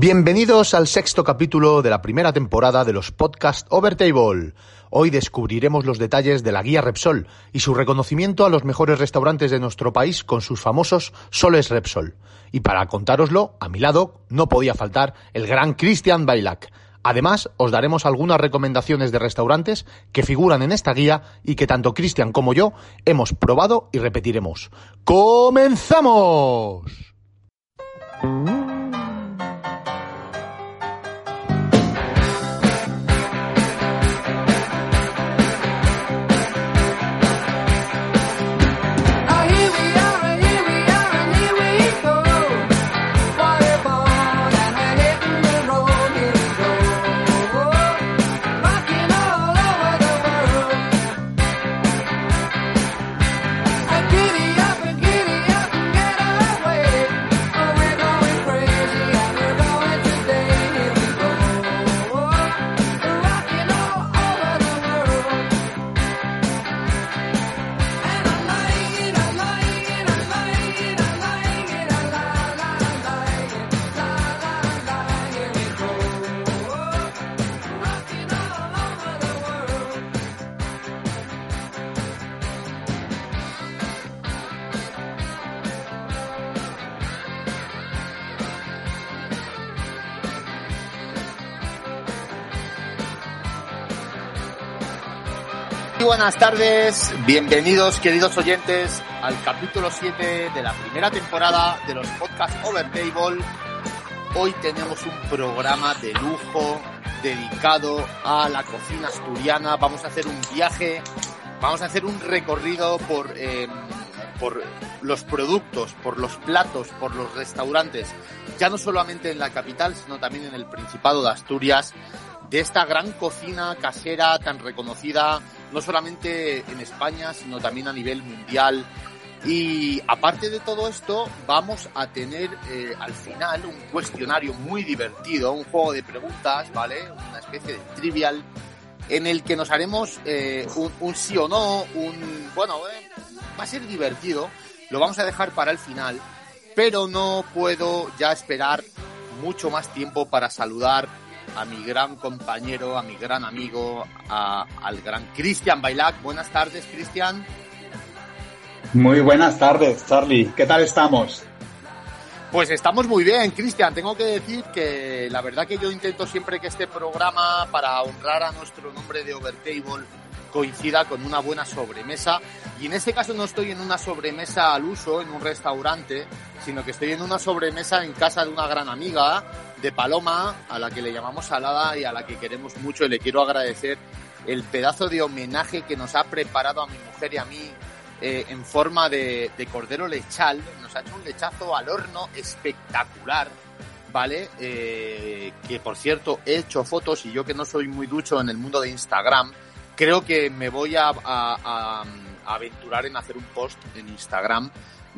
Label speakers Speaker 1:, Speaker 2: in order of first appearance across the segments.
Speaker 1: Bienvenidos al sexto capítulo de la primera temporada de los podcast Overtable. Hoy descubriremos los detalles de la guía Repsol y su reconocimiento a los mejores restaurantes de nuestro país con sus famosos Soles Repsol. Y para contároslo, a mi lado no podía faltar el gran Christian Bailac. Además, os daremos algunas recomendaciones de restaurantes que figuran en esta guía y que tanto Christian como yo hemos probado y repetiremos. ¡Comenzamos! Buenas tardes, bienvenidos queridos oyentes al capítulo 7 de la primera temporada de los podcasts Overtable. Hoy tenemos un programa de lujo dedicado a la cocina asturiana. Vamos a hacer un viaje, vamos a hacer un recorrido por, eh, por los productos, por los platos, por los restaurantes, ya no solamente en la capital, sino también en el Principado de Asturias, de esta gran cocina casera tan reconocida no solamente en España, sino también a nivel mundial. Y aparte de todo esto, vamos a tener eh, al final un cuestionario muy divertido, un juego de preguntas, ¿vale? Una especie de trivial en el que nos haremos eh, un, un, sí o no, un... Bueno, eh, va a ser divertido, lo vamos a dejar para el final, pero no puedo ya esperar mucho más tiempo para saludar a mi gran compañero, a mi gran amigo, a, al gran Cristian Bailac. Buenas tardes, Cristian.
Speaker 2: Muy buenas tardes, Charlie. ¿Qué tal estamos?
Speaker 1: Pues estamos muy bien, Cristian. Tengo que decir que la verdad que yo intento siempre que este programa, para honrar a nuestro nombre de Overtable, coincida con una buena sobremesa. Y en este caso no estoy en una sobremesa al uso, en un restaurante, sino que estoy en una sobremesa en casa de una gran amiga, de Paloma, a la que le llamamos Salada y a la que queremos mucho y le quiero agradecer el pedazo de homenaje que nos ha preparado a mi mujer y a mí eh, en forma de, de, cordero lechal. Nos ha hecho un lechazo al horno espectacular, ¿vale? Eh, que por cierto he hecho fotos y yo que no soy muy ducho en el mundo de Instagram, creo que me voy a, a, a, a aventurar en hacer un post en Instagram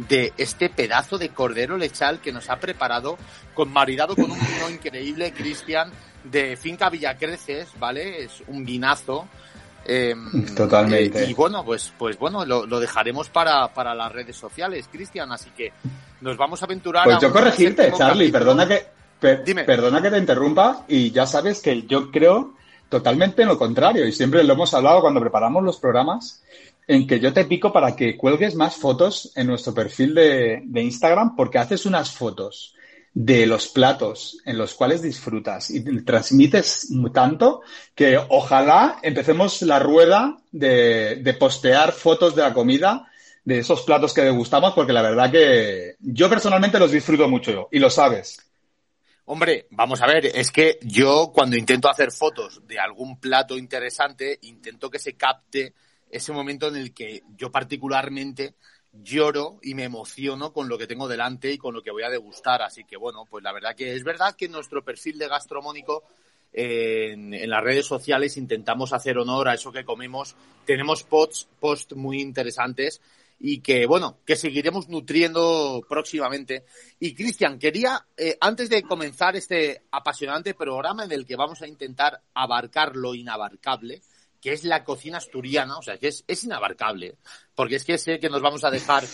Speaker 1: de este pedazo de cordero lechal que nos ha preparado con maridado con un vino increíble, Cristian, de Finca Villacreces, ¿vale? Es un vinazo.
Speaker 2: Eh, Totalmente.
Speaker 1: Eh, y bueno, pues, pues bueno, lo, lo dejaremos para, para, las redes sociales, Cristian, así que nos vamos a aventurar.
Speaker 2: Pues yo corregirte, Charlie, perdona que, per, Dime. perdona que te interrumpa y ya sabes que yo creo totalmente en lo contrario y siempre lo hemos hablado cuando preparamos los programas en que yo te pico para que cuelgues más fotos en nuestro perfil de, Instagram porque haces unas fotos de los platos en los cuales disfrutas y transmites tanto que ojalá empecemos la rueda de, de postear fotos de la comida de esos platos que degustamos porque la verdad que yo personalmente los disfruto mucho y lo sabes.
Speaker 1: Hombre, vamos a ver, es que yo cuando intento hacer fotos de algún plato interesante, intento que se capte ese momento en el que yo particularmente lloro y me emociono con lo que tengo delante y con lo que voy a degustar. Así que bueno, pues la verdad que es verdad que nuestro perfil de gastronómico en, las redes sociales intentamos hacer honor a eso que comemos. Tenemos posts muy interesantes y que, bueno, que seguiremos nutriendo próximamente. Y Cristian, quería, eh, antes de comenzar este apasionante programa en el que vamos a intentar abarcar lo inabarcable, que es la cocina asturiana, o sea, que es, es inabarcable, porque es que sé que nos vamos a dejar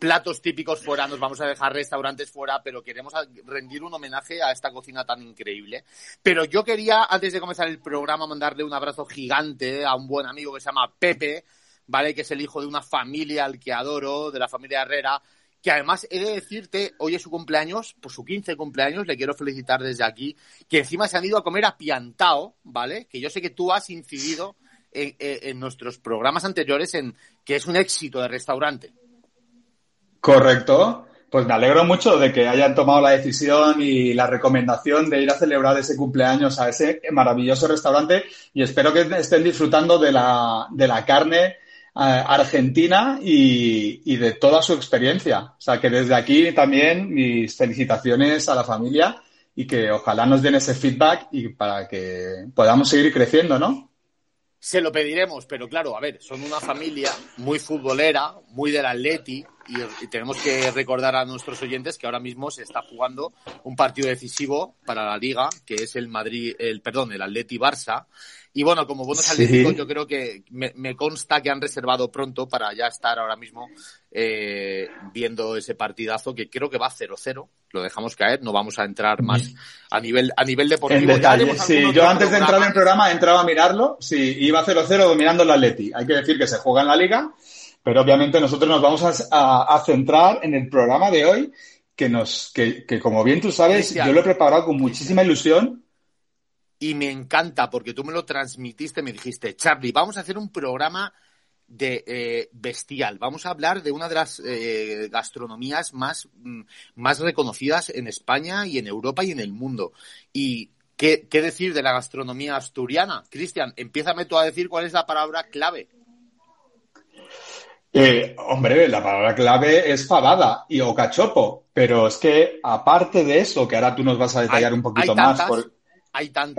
Speaker 1: platos típicos fuera, nos vamos a dejar restaurantes fuera, pero queremos rendir un homenaje a esta cocina tan increíble. Pero yo quería, antes de comenzar el programa, mandarle un abrazo gigante a un buen amigo que se llama Pepe, ¿vale? Que es el hijo de una familia al que adoro, de la familia Herrera, que además he de decirte, hoy es su cumpleaños, por su 15 cumpleaños, le quiero felicitar desde aquí, que encima se han ido a comer a Piantao, ¿vale? Que yo sé que tú has incidido en, en nuestros programas anteriores en que es un éxito de restaurante.
Speaker 2: Correcto. Pues me alegro mucho de que hayan tomado la decisión y la recomendación de ir a celebrar ese cumpleaños a ese maravilloso restaurante y espero que estén disfrutando de la, de la carne argentina y, de toda su experiencia. O sea, que desde aquí también mis felicitaciones a la familia y que ojalá nos den ese feedback y para que podamos seguir creciendo, ¿no?
Speaker 1: Se lo pediremos, pero claro, a ver, son una familia muy futbolera, muy del Atleti, y, tenemos que recordar a nuestros oyentes que ahora mismo se está jugando un partido decisivo para la liga, que es el Madrid, el perdón, el Atleti Barça, y bueno, como buenos atléticos, yo creo que me, consta que han reservado pronto para ya estar ahora mismo eh, viendo ese partidazo que creo que va 0-0. Lo dejamos caer, no vamos a entrar más a nivel, a nivel deportivo.
Speaker 2: En detalle, sí. Yo antes de entrar en el programa he entrado a mirarlo. Sí, iba 0-0 dominando el Atleti. Hay que decir que se juega en la liga, pero obviamente nosotros nos vamos a, centrar en el programa de hoy que nos, que, que como bien tú sabes, yo lo he preparado con muchísima ilusión
Speaker 1: y me encanta porque tú me lo transmitiste, me dijiste, Charlie, vamos a hacer un programa de eh, bestial. Vamos a hablar de una de las eh, gastronomías más, mm, más reconocidas en España y en Europa y en el mundo. Y ¿Qué, ¿Qué, decir de la gastronomía asturiana? Cristian, empiézame tú a decir cuál es la palabra clave.
Speaker 2: Eh, hombre, la palabra clave es fabada y o cachopo, pero es que aparte de eso, que ahora tú nos vas a detallar un poquito más. Por...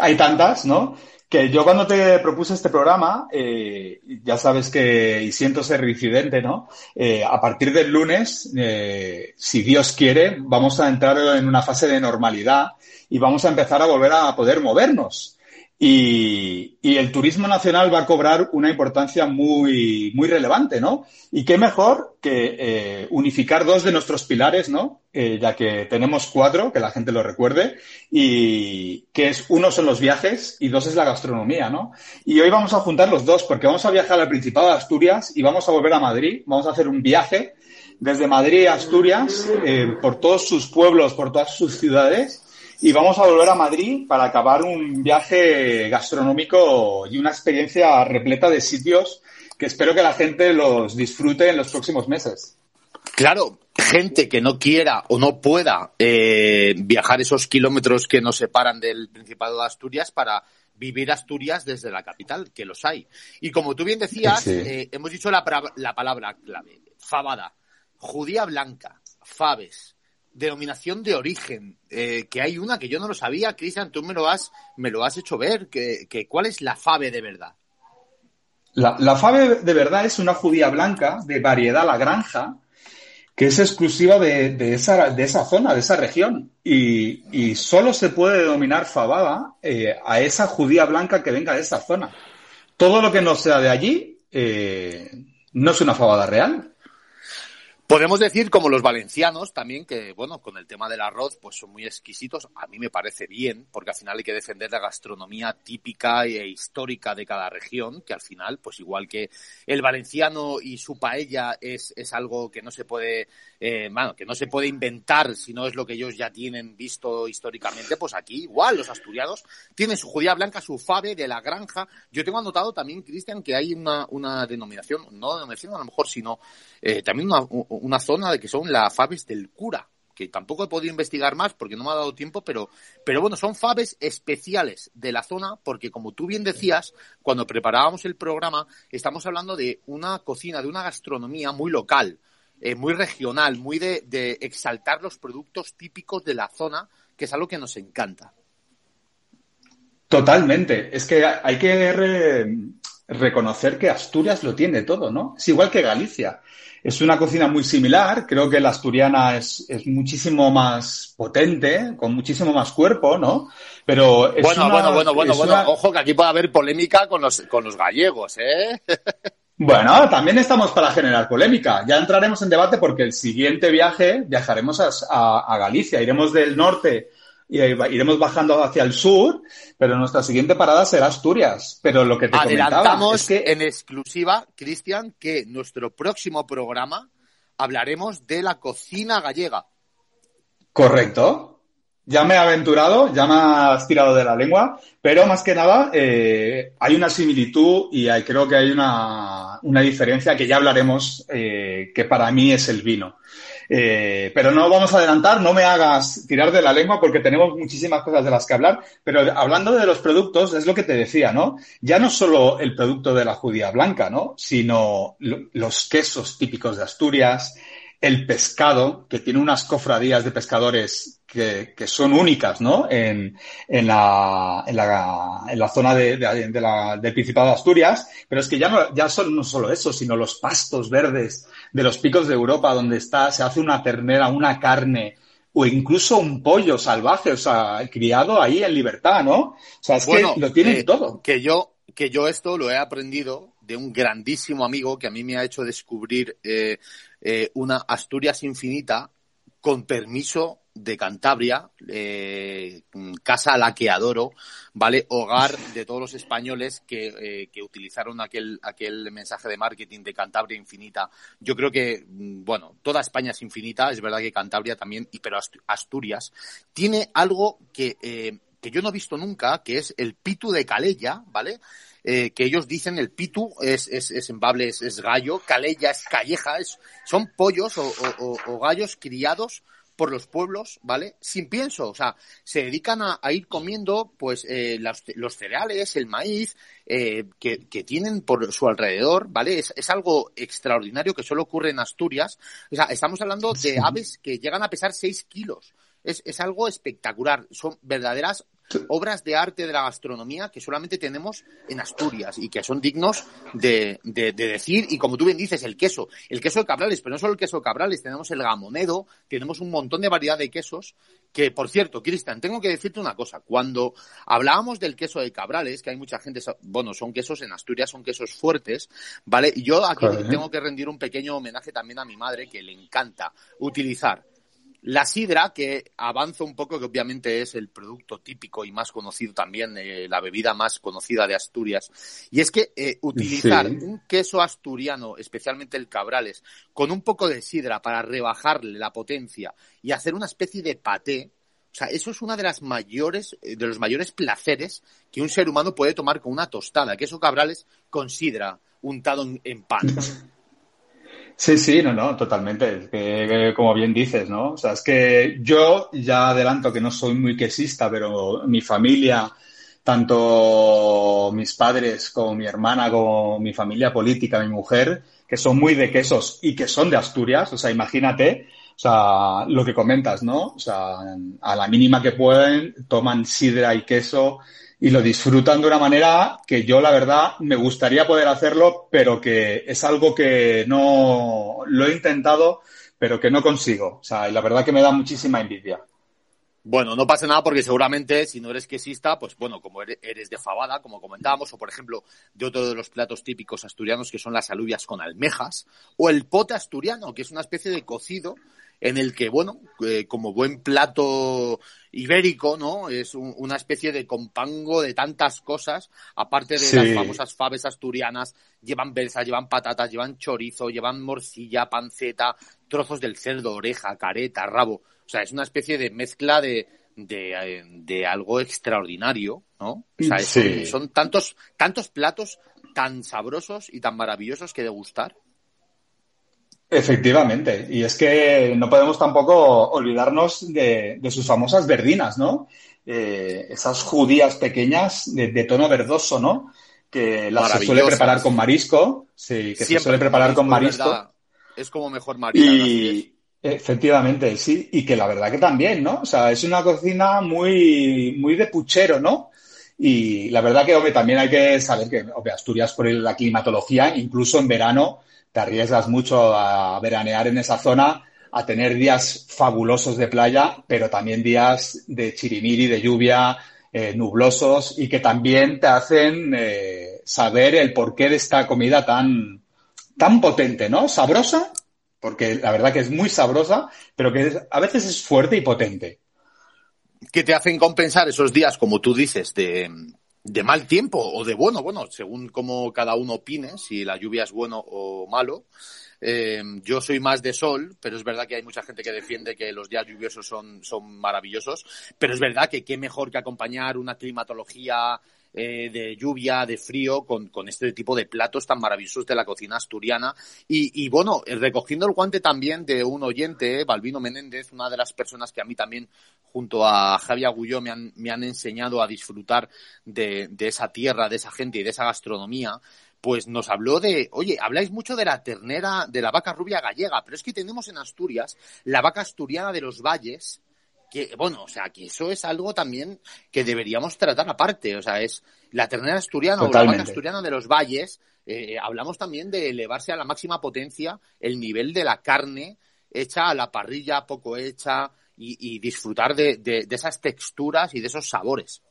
Speaker 1: Hay tantas.
Speaker 2: ¿no? Que yo cuando te propuse este programa, eh, ya sabes que, y siento ser reincidente, ¿no? Eh, a partir del lunes, eh, si Dios quiere, vamos a entrar en una fase de normalidad y vamos a empezar a volver a poder movernos. Y, y, el turismo nacional va a cobrar una importancia muy, muy relevante, ¿no? Y qué mejor que eh, unificar dos de nuestros pilares, ¿no? Eh, ya que tenemos cuatro, que la gente lo recuerde, y que es uno son los viajes y dos es la gastronomía, ¿no? Y hoy vamos a juntar los dos porque vamos a viajar al Principado de Asturias y vamos a volver a Madrid, vamos a hacer un viaje desde Madrid a Asturias, eh, por todos sus pueblos, por todas sus ciudades y vamos a volver a Madrid para acabar un viaje gastronómico y una experiencia repleta de sitios que espero que la gente los disfrute en los próximos meses.
Speaker 1: Claro, gente que no quiera o no pueda eh, viajar esos kilómetros que nos separan del Principado de Asturias para vivir Asturias desde la capital, que los hay. Y como tú bien decías, eh, hemos dicho la, la palabra clave, fabada, judía blanca, faves, denominación de origen, eh, que hay una que yo no lo sabía, Cristian, tú me lo has, me lo has hecho ver, que, ¿cuál es la fave de verdad?
Speaker 2: La, la, fave de verdad es una judía blanca de variedad La Granja, que es exclusiva de, esa, de esa zona, de esa región. Y, y solo se puede denominar fabada eh, a esa judía blanca que venga de esa zona. Todo lo que no sea de allí eh, no es una fabada real.
Speaker 1: Podemos decir, como los valencianos también, que bueno, con el tema del arroz, pues son muy exquisitos. A mí me parece bien, porque al final hay que defender la gastronomía típica e histórica de cada región, que al final, pues igual que el valenciano y su paella es, es algo que no se puede, eh, bueno, que no se puede inventar si no es lo que ellos ya tienen visto históricamente, pues aquí igual los asturianos tienen su judía blanca, su fave de la granja. Yo tengo anotado también, Cristian, que hay una, una denominación, no denominación a lo mejor, sino eh, también una, una zona de que son las faves del cura, que tampoco he podido investigar más porque no me ha dado tiempo, pero, pero bueno, son faves especiales de la zona porque como tú bien decías, cuando preparábamos el programa, estamos hablando de una cocina, de una gastronomía muy local. Eh, muy regional, muy de, de exaltar los productos típicos de la zona, que es algo que nos encanta.
Speaker 2: Totalmente. Es que hay que reconocer que Asturias lo tiene todo, ¿no? Es igual que Galicia. Es una cocina muy similar. Creo que la asturiana es, es muchísimo más potente, con muchísimo más cuerpo, ¿no? Pero
Speaker 1: es bueno, bueno, bueno, bueno, bueno. Ojo que aquí puede haber polémica con los, con los gallegos, ¿eh?
Speaker 2: Bueno, también estamos para generar polémica. Ya entraremos en debate porque el siguiente viaje viajaremos a, a Galicia. Iremos del norte y iremos bajando hacia el sur, pero nuestra siguiente parada será Asturias. Pero lo que te
Speaker 1: Adelantamos
Speaker 2: es que...
Speaker 1: en exclusiva, Cristian, que nuestro próximo programa hablaremos de la cocina gallega.
Speaker 2: Correcto. Ya me he aventurado, ya me has tirado de la lengua, pero más que nada eh, hay una similitud y hay, creo que hay una, una diferencia que ya hablaremos, eh, que para mí es el vino. Eh, pero no vamos a adelantar, no me hagas tirar de la lengua porque tenemos muchísimas cosas de las que hablar. Pero hablando de los productos, es lo que te decía, ¿no? Ya no solo el producto de la judía blanca, ¿no? Sino los quesos típicos de Asturias, el pescado, que tiene unas cofradías de pescadores que, que son únicas, ¿no? En, en, la, en, la, en la zona de, de, la, del Principado de Asturias, pero es que ya no, ya son no solo eso, sino los pastos verdes de los picos de Europa, donde está, se hace una ternera, una carne, o incluso un pollo salvaje, o sea, criado ahí en libertad, ¿no? O sea, es que lo tienen todo.
Speaker 1: Que yo, que yo esto lo he aprendido de un grandísimo amigo que a mí me ha hecho descubrir eh, eh, una Asturias infinita con permiso de Cantabria, eh, casa a la que adoro, ¿vale? Hogar de todos los españoles que, que, utilizaron aquel, aquel mensaje de marketing de Cantabria infinita. Yo creo que, mm, bueno, toda España es infinita, es verdad que Cantabria también, pero Asturias tiene algo que, que yo no he visto nunca, que es el pitu de Calella, ¿vale? Eh, que ellos dicen el pitu es, es, es embable, es, es, gallo, calella es calleja, es, son pollos o, o, gallos criados por los pueblos, ¿vale? Sin pienso, o sea, se dedican a, a ir comiendo, pues, eh, los, los, cereales, el maíz, eh, que, que, tienen por su alrededor, ¿vale? Es, es, algo extraordinario que solo ocurre en Asturias. O sea, estamos hablando de aves que llegan a pesar 6 kilos. Es, es algo espectacular. Son verdaderas obras de arte de la gastronomía que solamente tenemos en Asturias y que son dignos de, de, de, decir, y como tú bien dices, el queso, el queso de Cabrales, pero no solo el queso de Cabrales, tenemos el gamonedo, tenemos un montón de variedad de quesos, que por cierto, Cristian, tengo que decirte una cosa, cuando hablábamos del queso de Cabrales, que hay mucha gente, bueno, son quesos en Asturias, son quesos fuertes, ¿vale? Y yo aquí tengo que rendir un pequeño homenaje también a mi madre, que le encanta utilizar la sidra, que avanza un poco, que obviamente es el producto típico y más conocido también, eh, la bebida más conocida de Asturias. Y es que eh, utilizar sí. un queso asturiano, especialmente el Cabrales, con un poco de sidra para rebajarle la potencia y hacer una especie de paté, o sea, eso es una de las mayores, eh, de los mayores placeres que un ser humano puede tomar con una tostada, queso Cabrales con sidra untado en, en pan.
Speaker 2: Sí, sí, no, no, totalmente. Que, como bien dices, ¿no? O sea, es que yo ya adelanto que no soy muy quesista, pero mi familia, tanto mis padres como mi hermana, como mi familia política, mi mujer, que son muy de quesos y que son de Asturias, o sea, imagínate, o sea, lo que comentas, ¿no? O sea, a la mínima que pueden, toman sidra y queso y lo disfrutan de una manera que yo, la verdad, me gustaría poder hacerlo, pero que es algo que no lo he intentado, pero que no consigo. O sea, y la verdad que me da muchísima envidia.
Speaker 1: Bueno, no pasa nada porque seguramente si no eres quesista, pues bueno, como eres de fabada, como comentábamos, o por ejemplo de otro de los platos típicos asturianos que son las alubias con almejas, o el pote asturiano, que es una especie de cocido en el que, bueno, eh, como buen plato ibérico, ¿no? Es un, una especie de compango de tantas cosas, aparte de sí. las famosas faves asturianas, llevan belsa, llevan patatas, llevan chorizo, llevan morcilla, panceta, trozos del cerdo, oreja, careta, rabo. O sea, es una especie de mezcla de, de, de algo extraordinario, ¿no? O sea, es, sí. son tantos, tantos platos tan sabrosos y tan maravillosos que degustar.
Speaker 2: Efectivamente, y es que no podemos tampoco olvidarnos de, de sus famosas verdinas, ¿no? Eh, esas judías pequeñas de, de, tono verdoso, ¿no? Que las se suele preparar con marisco, sí, que se suele preparar con marisco.
Speaker 1: es como mejor marina.
Speaker 2: Y efectivamente, sí, y que la verdad que también, ¿no? O sea, es una cocina muy, muy de puchero, ¿no? Y la verdad que, también hay que saber que, hombre, Asturias por la climatología, incluso en verano, te arriesgas mucho a veranear en esa zona, a tener días fabulosos de playa, pero también días de chirimiri, de lluvia, eh, nublosos y que también te hacen eh, saber el porqué de esta comida tan, tan potente, ¿no? Sabrosa, porque la verdad que es muy sabrosa, pero que a veces es fuerte y potente.
Speaker 1: Que te hacen compensar esos días, como tú dices, de, mal tiempo o de bueno, bueno, según como cada uno opine, si la lluvia es bueno o malo. Eh, yo soy más de sol, pero es verdad que hay mucha gente que defiende que los días lluviosos son, son maravillosos. Pero es verdad que qué mejor que acompañar una climatología eh, de lluvia, de frío, con, con, este tipo de platos tan maravillosos de la cocina asturiana. Y, y bueno, recogiendo el guante también de un oyente, Balbino Menéndez, una de las personas que a mí también, junto a Javier Agulló, me han, me han enseñado a disfrutar de, de esa tierra, de esa gente y de esa gastronomía pues nos habló de, oye, habláis mucho de la ternera, de la vaca rubia gallega, pero es que tenemos en Asturias la vaca asturiana de los valles, que, bueno, o sea, que eso es algo también que deberíamos tratar aparte, o sea, es la ternera asturiana o la vaca asturiana de los valles, eh, hablamos también de elevarse a la máxima potencia el nivel de la carne hecha a la parrilla, poco hecha, y, disfrutar de, de esas texturas y de esos sabores.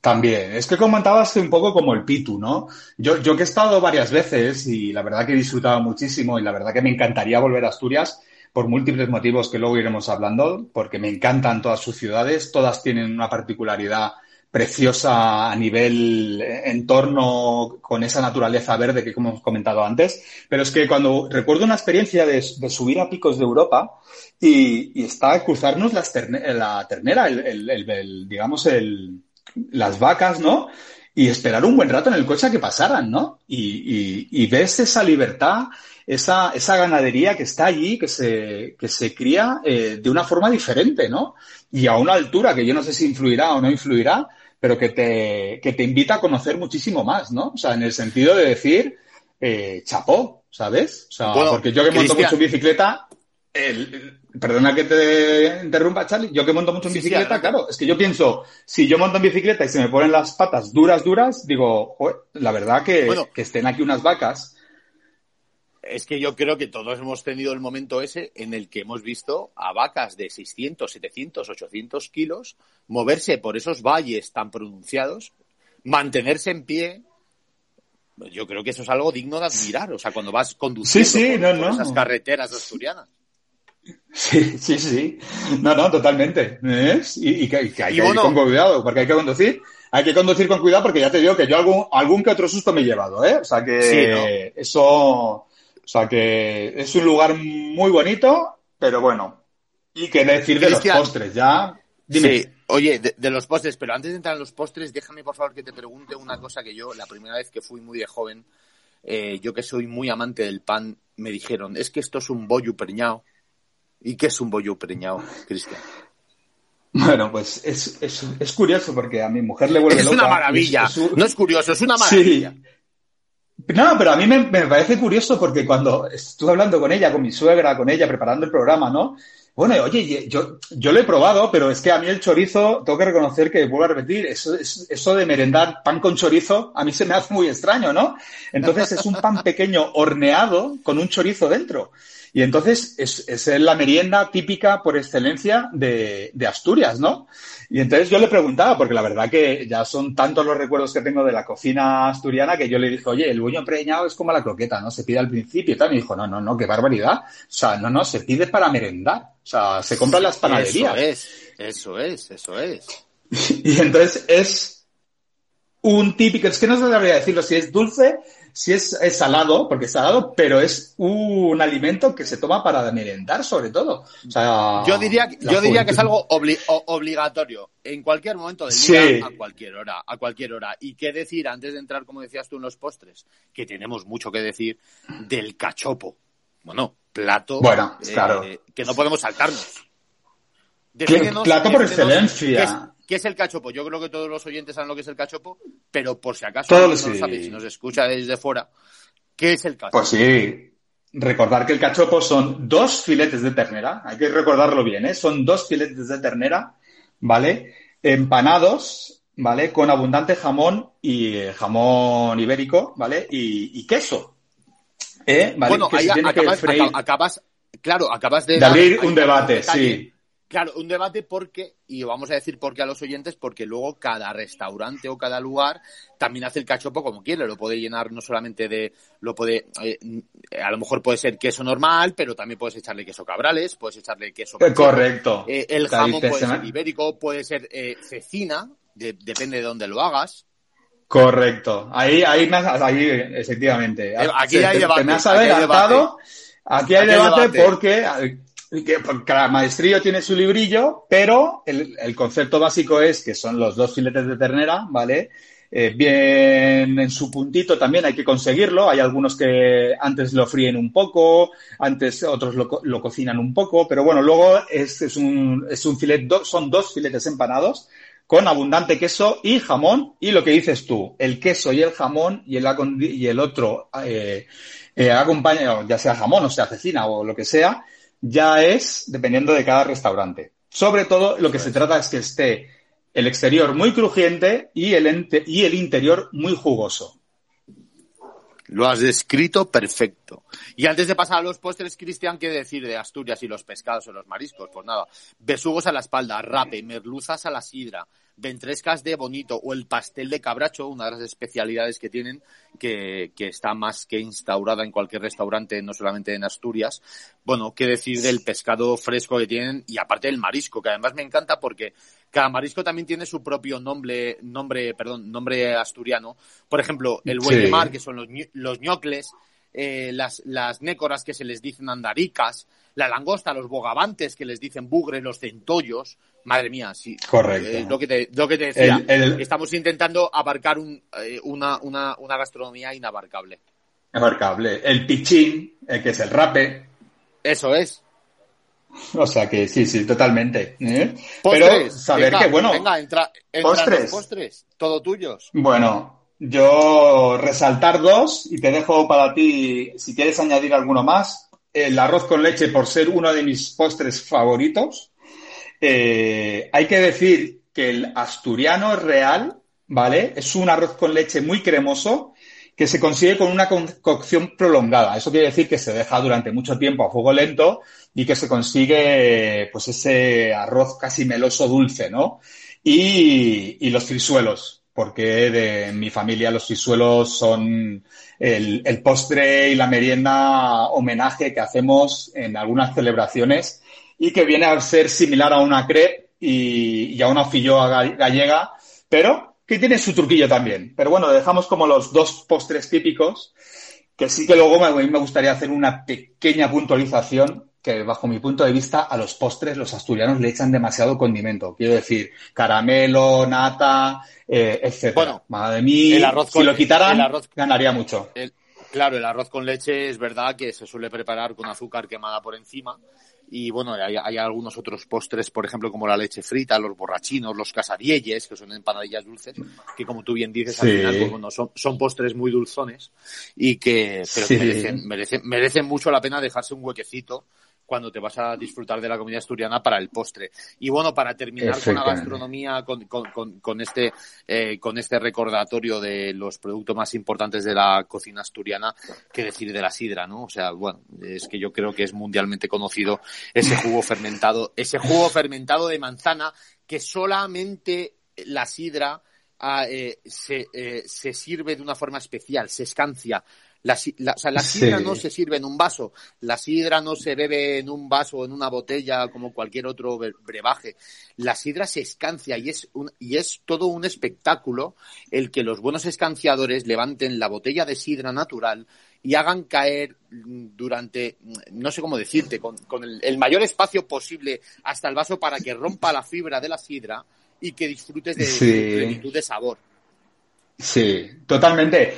Speaker 2: También, es que comentabas un poco como el Pitu, ¿no? Yo, yo que he estado varias veces y la verdad que he disfrutado muchísimo y la verdad que me encantaría volver a Asturias por múltiples motivos que luego iremos hablando, porque me encantan todas sus ciudades, todas tienen una particularidad preciosa a nivel entorno con esa naturaleza verde que como hemos comentado antes, pero es que cuando recuerdo una experiencia de, subir a picos de Europa y, y está a cruzarnos la ternera, el digamos, el, las vacas, ¿no? Y esperar un buen rato en el coche a que pasaran, ¿no? Y, y, ves esa libertad, esa, esa ganadería que está allí, que se, que se cría eh, de una forma diferente, ¿no? Y a una altura que yo no sé si influirá o no influirá, pero que te, que te invita a conocer muchísimo más, ¿no? O sea, en el sentido de decir, eh, chapó, ¿sabes? O sea, porque yo que monto mucho bicicleta, el, Perdona que te interrumpa, Charlie. Yo que monto mucho en bicicleta, claro, es que yo pienso, si yo monto en bicicleta y se me ponen las patas duras, duras, digo, la verdad que, que estén aquí unas vacas.
Speaker 1: Es que yo creo que todos hemos tenido el momento ese en el que hemos visto a vacas de 600, 700, 800 kilos moverse por esos valles tan pronunciados, mantenerse en pie. Yo creo que eso es algo digno de admirar. O sea, cuando vas conduciendo por esas carreteras asturianas.
Speaker 2: Sí, sí, sí. No, no, totalmente. Y, que, hay que ir con cuidado, porque hay que conducir. Hay que conducir con cuidado porque ya te digo que yo algún, algún que otro susto me he llevado, ¿eh? O sea que eso, o sea que es un lugar muy bonito, pero bueno. Y que decir de los postres, ya.
Speaker 1: Dime. Sí, oye, de, los postres, pero antes de entrar en los postres, déjame por favor que te pregunte una cosa que yo, la primera vez que fui muy de joven, eh, yo que soy muy amante del pan, me dijeron, es que esto es un bollo preñado ¿Y qué es un bollo preñado, Cristian?
Speaker 2: Bueno, pues es, es, es, curioso porque a mi mujer le vuelve
Speaker 1: es
Speaker 2: loca.
Speaker 1: Es una maravilla. No es curioso, es una maravilla.
Speaker 2: No, pero a mí me, parece curioso porque cuando estuve hablando con ella, con mi suegra, con ella, preparando el programa, ¿no? Bueno, oye, yo, yo lo he probado, pero es que a mí el chorizo, tengo que reconocer que, vuelvo a repetir, eso, eso de merendar pan con chorizo, a mí se me hace muy extraño, ¿no? Entonces es un pan pequeño horneado con un chorizo dentro. Y entonces es, es la merienda típica por excelencia de, de, Asturias, ¿no? Y entonces yo le preguntaba, porque la verdad que ya son tantos los recuerdos que tengo de la cocina asturiana que yo le dije, oye, el buño preñado es como la croqueta, ¿no? Se pide al principio y tal. Y me dijo, no, no, no, qué barbaridad. O sea, no, no, se pide para merendar. O sea, se compra en las panaderías.
Speaker 1: Eso es, eso es, eso es.
Speaker 2: y entonces es un típico, es que no sabría decirlo si es dulce sí es, salado, porque es salado, pero es un alimento que se toma para merendar, sobre todo.
Speaker 1: yo diría, yo diría que es algo obligatorio en cualquier momento del día, a cualquier hora, a cualquier hora. Y qué decir, antes de entrar, como decías tú, en los postres, que tenemos mucho que decir del cachopo. Bueno, plato
Speaker 2: bueno, claro.
Speaker 1: Eh, que no podemos saltarnos.
Speaker 2: plato por excelencia.
Speaker 1: ¿Qué es el cachopo? Yo creo que todos los oyentes saben lo que es el cachopo, pero por si acaso no lo sabéis, si nos escucha desde fuera, ¿qué es el cachopo?
Speaker 2: Pues sí. recordar que el cachopo son dos filetes de ternera, hay que recordarlo bien, ¿eh? son dos filetes de ternera, ¿vale? Empanados, ¿vale? Con abundante jamón y eh, jamón ibérico, ¿vale? Y, queso.
Speaker 1: ¿eh? ¿Vale? Bueno, ahí acabas, claro, acabas de,
Speaker 2: de abrir un debate, sí.
Speaker 1: Claro, un debate porque, y vamos a decir por qué a los oyentes, porque luego cada restaurante o cada lugar también hace el cachopo como quiere, lo puede llenar no solamente de, lo puede, eh, a lo mejor puede ser queso normal, pero también puedes echarle queso cabrales, puedes echarle queso.
Speaker 2: Eh, correcto.
Speaker 1: Eh, el jamón puede ser ibérico, puede ser cecina, depende de dónde lo hagas.
Speaker 2: Correcto. Ahí, ahí, ahí efectivamente.
Speaker 1: Aquí hay debate.
Speaker 2: me has adelantado. Aquí hay, debate porque que cada maestrillo tiene su librillo, pero el, el, concepto básico es que son los dos filetes de ternera, ¿vale? Eh, bien en su puntito también hay que conseguirlo. Hay algunos que antes lo fríen un poco, antes otros lo, lo cocinan un poco, pero bueno, luego es, es un, es un filet, son dos filetes empanados con abundante queso y jamón. Y lo que dices tú, el queso y el jamón y el, y el otro eh, eh, acompaña, ya sea jamón o sea cecina o lo que sea, ya es dependiendo de cada restaurante. Sobre todo lo que se trata es que esté el exterior muy crujiente y el, y el interior muy jugoso.
Speaker 1: Lo has descrito perfecto. Y antes de pasar a los postres, Cristian, ¿qué decir de Asturias y los pescados o los mariscos? Pues nada, besugos a la espalda, rape, merluzas a la sidra, ventrescas de bonito o el pastel de cabracho, una de las especialidades que tienen, que, que está más que instaurada en cualquier restaurante, no solamente en Asturias. Bueno, qué decir del pescado fresco que tienen y aparte del marisco, que además me encanta porque cada marisco también tiene su propio nombre, nombre, perdón, nombre asturiano. Por ejemplo, el buen de mar, que son los, los ñocles, eh, las, las nécoras que se les dicen andaricas, la langosta, los bogavantes que les dicen bugre, los centollos. Madre mía, sí.
Speaker 2: Correcto.
Speaker 1: Eh, lo, que te, lo que te decía. Estamos intentando abarcar un, eh, una, una, una, gastronomía inabarcable.
Speaker 2: Abarcable. El pichín, que es el rape.
Speaker 1: Eso es.
Speaker 2: O sea que sí, sí, totalmente. Pero saber que, bueno.
Speaker 1: Venga, entra,
Speaker 2: postres.
Speaker 1: postres. Todo tuyos.
Speaker 2: Bueno, yo resaltar dos y te dejo para ti, si quieres añadir alguno más, el arroz con leche por ser uno de mis postres favoritos. Eh, hay que decir que el asturiano real, ¿vale? Es un arroz con leche muy cremoso que se consigue con una cocción prolongada. Eso quiere decir que se deja durante mucho tiempo a fuego lento y que se consigue pues ese arroz casi meloso dulce, ¿no? Y, los frisuelos porque de mi familia los frisuelos son el, postre y la merienda homenaje que hacemos en algunas celebraciones y que viene a ser similar a una crepe y, a una filloa gallega, pero que tiene su truquillo también. Pero bueno, dejamos como los dos postres típicos, que sí que luego me, me gustaría hacer una pequeña puntualización que bajo mi punto de vista a los postres los asturianos le echan demasiado condimento. Quiero decir, caramelo, nata, eh, etc. Bueno, madre mía, si lo quitaran, ganaría mucho.
Speaker 1: claro, el arroz con leche es verdad que se suele preparar con azúcar quemada por encima. Y bueno, hay, algunos otros postres, por ejemplo, como la leche frita, los borrachinos, los casarielles, que son empanadillas dulces, que como tú bien dices, al final pues, bueno, son, son, postres muy dulzones y que, merecen, merecen, merecen mucho la pena dejarse un huequecito cuando te vas a disfrutar de la comida asturiana para el postre. Y bueno, para terminar con la gastronomía, con, con, con, este, eh, con este recordatorio de los productos más importantes de la cocina asturiana, qué decir de la sidra, ¿no? O sea, bueno, es que yo creo que es mundialmente conocido ese jugo fermentado, ese jugo fermentado de manzana que solamente la sidra eh, se, eh, se sirve de una forma especial, se escancia la, o sea, la sidra no se sirve en un vaso, la sidra no se bebe en un vaso o en una botella como cualquier otro brebaje. La sidra se escancia y es, un, y es todo un espectáculo el que los buenos escanciadores levanten la botella de sidra natural y hagan caer durante, no sé cómo decirte, con, el, mayor espacio posible hasta el vaso para que rompa la fibra de la sidra y que disfrutes de plenitud de sabor.
Speaker 2: Sí, totalmente.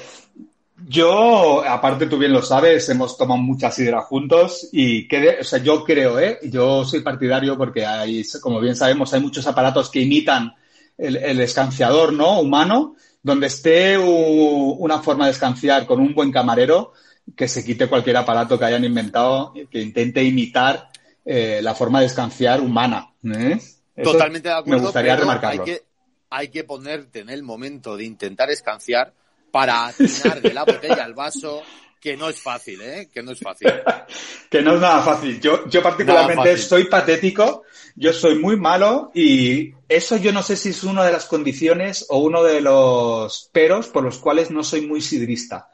Speaker 2: Yo, aparte tú bien lo sabes, hemos tomado mucha sidra juntos y que, o sea, yo creo, ¿eh? Yo soy partidario porque hay, como bien sabemos, hay muchos aparatos que imitan el, el escanciador, ¿no? Humano, donde esté una forma de escanciar con un buen camarero, que se quite cualquier aparato que hayan inventado que intente imitar eh, la forma de escanciar humana. ¿eh?
Speaker 1: Totalmente de acuerdo.
Speaker 2: Me gustaría remarcarlo.
Speaker 1: Hay que, hay que ponerte en el momento de intentar escanciar para atinar de la botella al vaso, que no es fácil, ¿eh? Que no es fácil.
Speaker 2: que no es nada fácil. Yo, yo particularmente soy patético, yo soy muy malo y eso yo no sé si es una de las condiciones o uno de los peros por los cuales no soy muy sidrista.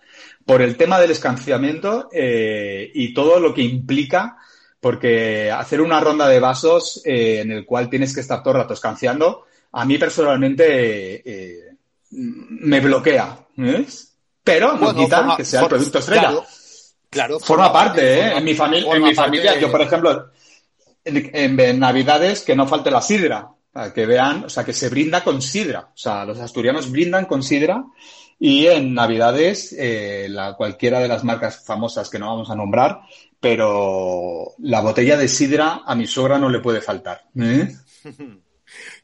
Speaker 2: Por el tema del escanciamiento eh, y todo lo que implica, porque hacer una ronda de vasos eh, en el cual tienes que estar todo el rato escanciando, a mí personalmente eh, me bloquea. Pero no quita que sea el producto estrella.
Speaker 1: Claro,
Speaker 2: forma, parte, ¿eh? En mi, familia, en mi familia, yo por ejemplo, en, Navidades que no falte la sidra, para que vean, o sea, que se brinda con sidra. O sea, los asturianos brindan con sidra y en Navidades, eh, la, cualquiera de las marcas famosas que no vamos a nombrar, pero la botella de sidra a mi suegra no le puede faltar. ¿eh?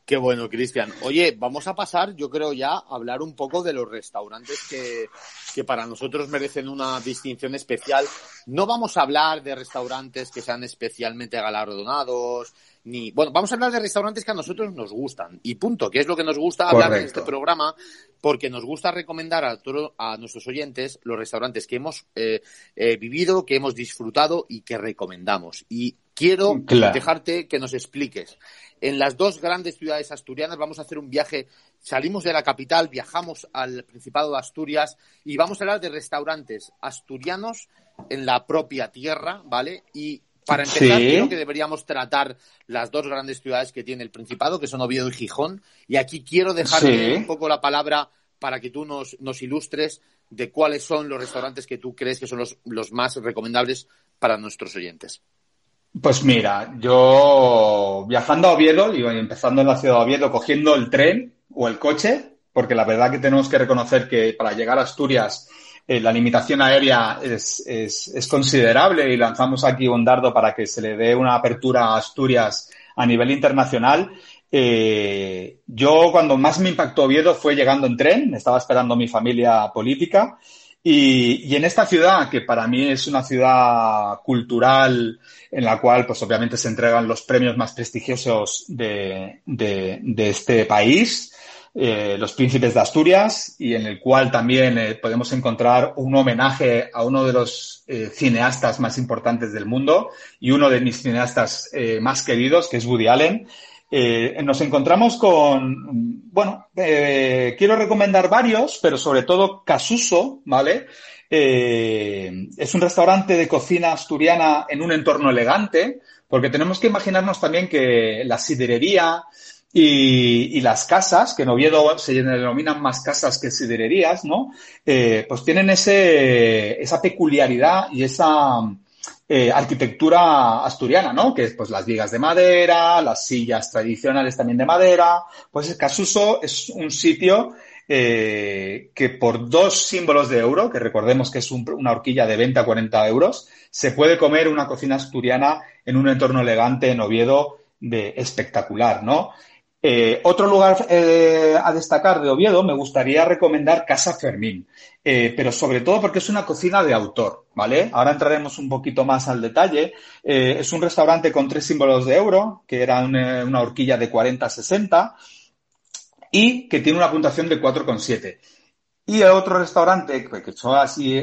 Speaker 1: Qué bueno, Cristian. Oye, vamos a pasar, yo creo ya, a hablar un poco de los restaurantes que, que para nosotros merecen una distinción especial. No vamos a hablar de restaurantes que sean especialmente galardonados, ni, bueno, vamos a hablar de restaurantes que a nosotros nos gustan. Y punto, que es lo que nos gusta hablar en este programa, porque nos gusta recomendar a, a nuestros oyentes los restaurantes que hemos eh, eh, vivido, que hemos disfrutado y que recomendamos. Y quiero dejarte que nos expliques en las dos grandes ciudades asturianas. Vamos a hacer un viaje, salimos de la capital, viajamos al Principado de Asturias y vamos a hablar de restaurantes asturianos en la propia tierra, ¿vale? Y para empezar, creo que deberíamos tratar las dos grandes ciudades que tiene el Principado, que son Oviedo y Gijón. Y aquí quiero dejarte un poco la palabra para que tú nos, nos, ilustres de cuáles son los restaurantes que tú crees que son los, los más recomendables para nuestros oyentes.
Speaker 2: Pues mira, yo viajando a Oviedo y empezando en la ciudad de Oviedo, cogiendo el tren o el coche, porque la verdad que tenemos que reconocer que para llegar a Asturias eh, la limitación aérea es, es, es, considerable y lanzamos aquí un dardo para que se le dé una apertura a Asturias a nivel internacional. Eh, yo cuando más me impactó Oviedo fue llegando en tren, estaba esperando mi familia política y, y, en esta ciudad, que para mí es una ciudad cultural en la cual, pues obviamente se entregan los premios más prestigiosos de, de, de este país, eh, Los Príncipes de Asturias, y en el cual también eh, podemos encontrar un homenaje a uno de los eh, cineastas más importantes del mundo y uno de mis cineastas eh, más queridos, que es Woody Allen. Nos encontramos con, bueno, quiero recomendar varios, pero sobre todo Casuso, ¿vale? Es un restaurante de cocina asturiana en un entorno elegante, porque tenemos que imaginarnos también que la siderería y, las casas, que en Oviedo se denominan más casas que sidererías, ¿no? Eh, pues tienen ese, esa peculiaridad y esa, eh, arquitectura asturiana, ¿no? Que es pues las vigas de madera, las sillas tradicionales también de madera. Pues Casuso es un sitio eh, que por dos símbolos de euro, que recordemos que es un, una horquilla de 20 a 40 euros, se puede comer una cocina asturiana en un entorno elegante en Oviedo de espectacular, ¿no? Eh, otro lugar eh, a destacar de Oviedo me gustaría recomendar Casa Fermín, eh, pero sobre todo porque es una cocina de autor, ¿vale? Ahora entraremos un poquito más al detalle. Es un restaurante con tres símbolos de euro, que era una, horquilla de 40-60 y que tiene una puntuación de 4,7. Y el otro restaurante, que son así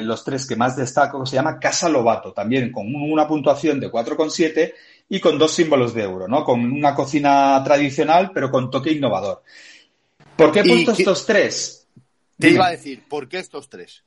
Speaker 2: los tres que más destaco, se llama Casa Lobato, también con una puntuación de 4,7 y con dos símbolos de euro, ¿no? Con una cocina tradicional, pero con toque innovador. ¿Por qué he puesto estos tres?
Speaker 1: Te iba a decir, ¿por qué estos tres?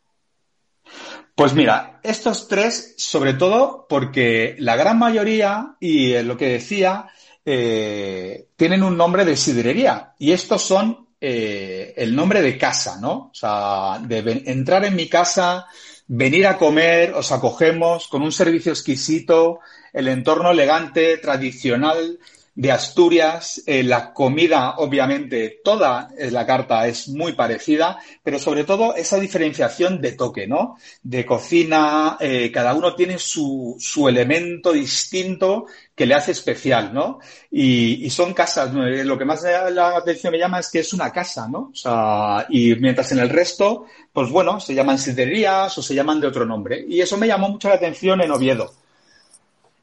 Speaker 2: Pues mira, estos tres, sobre todo porque la gran mayoría, y lo que decía, eh, tienen un nombre de sidrería. Y estos son eh, el nombre de casa, ¿no? O sea, de entrar en mi casa, venir a comer, os acogemos con un servicio exquisito, el entorno elegante, tradicional, de Asturias. Eh, la comida, obviamente, toda la carta es muy parecida, pero sobre todo esa diferenciación de toque, ¿no? De cocina, eh, cada uno tiene su, su elemento distinto que le hace especial, ¿no? Y, y son casas, eh, lo que más la atención me llama es que es una casa, ¿no? O sea, y mientras en el resto, pues bueno, se llaman sidrerías o se llaman de otro nombre. Y eso me llamó mucho la atención en Oviedo.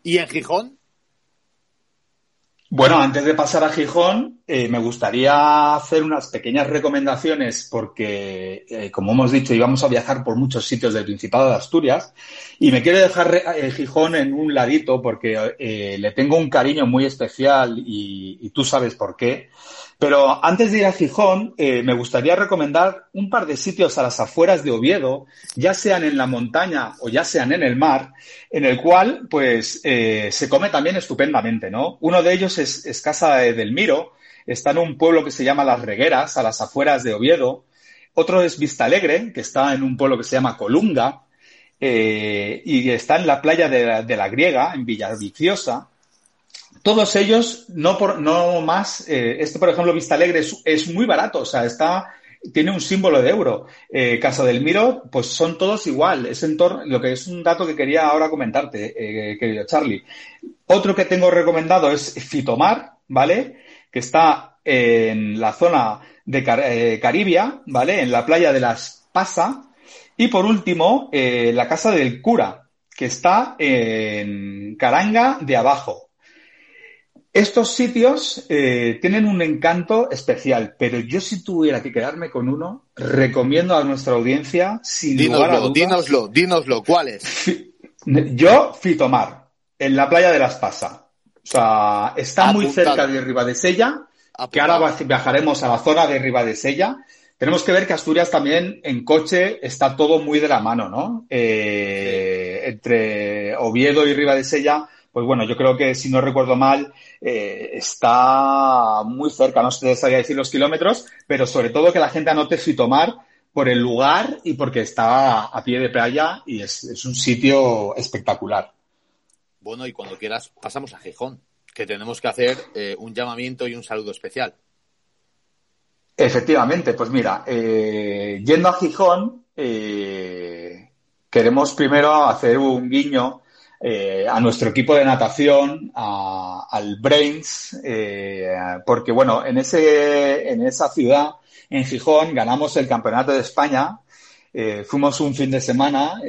Speaker 1: ¿Y en Gijón?
Speaker 2: Bueno, antes de pasar a Gijón, eh, me gustaría hacer unas pequeñas recomendaciones porque, eh, como hemos dicho, íbamos a viajar por muchos sitios del Principado de Asturias y me quiero dejar eh, Gijón en un ladito porque le tengo un cariño muy especial y tú sabes por qué. Pero antes de ir a Gijón, eh, me gustaría recomendar un par de sitios a las afueras de Oviedo, ya sean en la montaña o ya sean en el mar, en el cual, pues, eh, se come también estupendamente, ¿no? Uno de ellos es, Casa del Miro, está en un pueblo que se llama Las Regueras, a las afueras de Oviedo. Otro es Vista Alegre, que está en un pueblo que se llama Colunga, eh, y está en la playa de la, de la Griega, en Villaviciosa. Todos ellos, no, por, no más, eh, este por ejemplo, Vista Alegre es, muy barato, o sea, está, tiene un símbolo de euro. Eh, Casa del Miro, pues son todos igual. Es en torno, lo que es un dato que quería ahora comentarte, eh, querido Charlie. Otro que tengo recomendado es Fitomar, ¿vale? Que está en la zona de Caribia, ¿vale? En la playa de las Pasa. Y por último, la Casa del Cura, que está en Caranga de Abajo, estos sitios eh, tienen un encanto especial, pero yo si tuviera que quedarme con uno, recomiendo a nuestra audiencia, sin
Speaker 1: dínoslo, lugar a dudas, dínoslo, dínoslo, ¿cuál es?
Speaker 2: Yo, Fitomar, en la playa de las Pasa. O sea, está muy cerca de Ribadesella, que ahora viajaremos a la zona de Ribadesella. Tenemos que ver que Asturias también en coche está todo muy de la mano, ¿no? Eh, entre Oviedo y Ribadesella pues bueno, yo creo que si no recuerdo mal, eh, está muy cerca, no sé sabía decir los kilómetros, pero sobre todo que la gente anote Fitomar por el lugar y porque está a pie de playa y es, un sitio espectacular.
Speaker 1: Bueno, y cuando quieras pasamos a Gijón, que tenemos que hacer eh, un llamamiento y un saludo especial.
Speaker 2: Efectivamente, pues mira, eh, yendo a Gijón, queremos primero hacer un guiño eh, a nuestro equipo de natación, al Brains, eh, porque bueno, en, ese, en esa ciudad, en Gijón, ganamos el Campeonato de España. Eh, fuimos un fin de semana,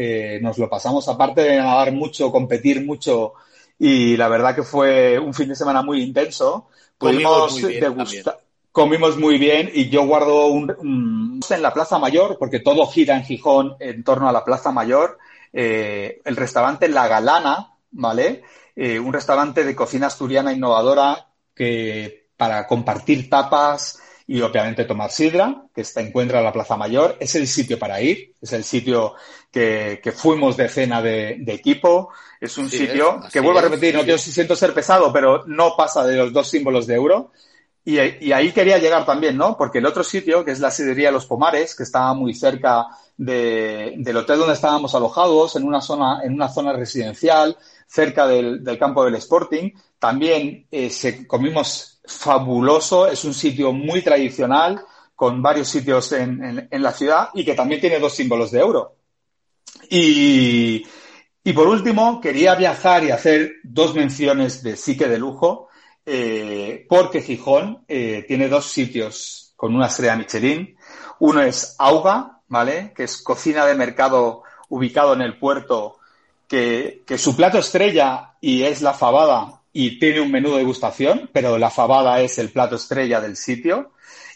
Speaker 2: nos lo pasamos aparte de nadar mucho, competir mucho y la verdad que fue un fin de semana muy intenso. Pudimos degustar, comimos muy bien y yo guardo un, en la Plaza Mayor, porque todo gira en Gijón en torno a la Plaza Mayor. Eh, el restaurante La Galana, ¿vale? Eh, un restaurante de cocina asturiana innovadora que para compartir tapas y obviamente tomar sidra, que se encuentra en la Plaza Mayor, es el sitio para ir, es el sitio que, fuimos de cena de, equipo, es un sitio que vuelvo a repetir, no quiero siento ser pesado, pero no pasa de los dos símbolos de euro. Y, y, ahí quería llegar también, ¿no? Porque el otro sitio, que es la sidrería Los Pomares, que estaba muy cerca del hotel donde estábamos alojados, en una zona, en una zona residencial, cerca del, campo del Sporting. También eh, comimos fabuloso, es un sitio muy tradicional, con varios sitios en, la ciudad y que también tiene dos símbolos de euro. Y, por último, quería viajar y hacer dos menciones de psique de lujo, eh, porque Gijón eh, tiene dos sitios con una estrella Michelin. Uno es Auga, ¿vale? Que es cocina de mercado ubicado en el puerto, que, su plato estrella y es la fabada y tiene un menú de degustación, pero la fabada es el plato estrella del sitio.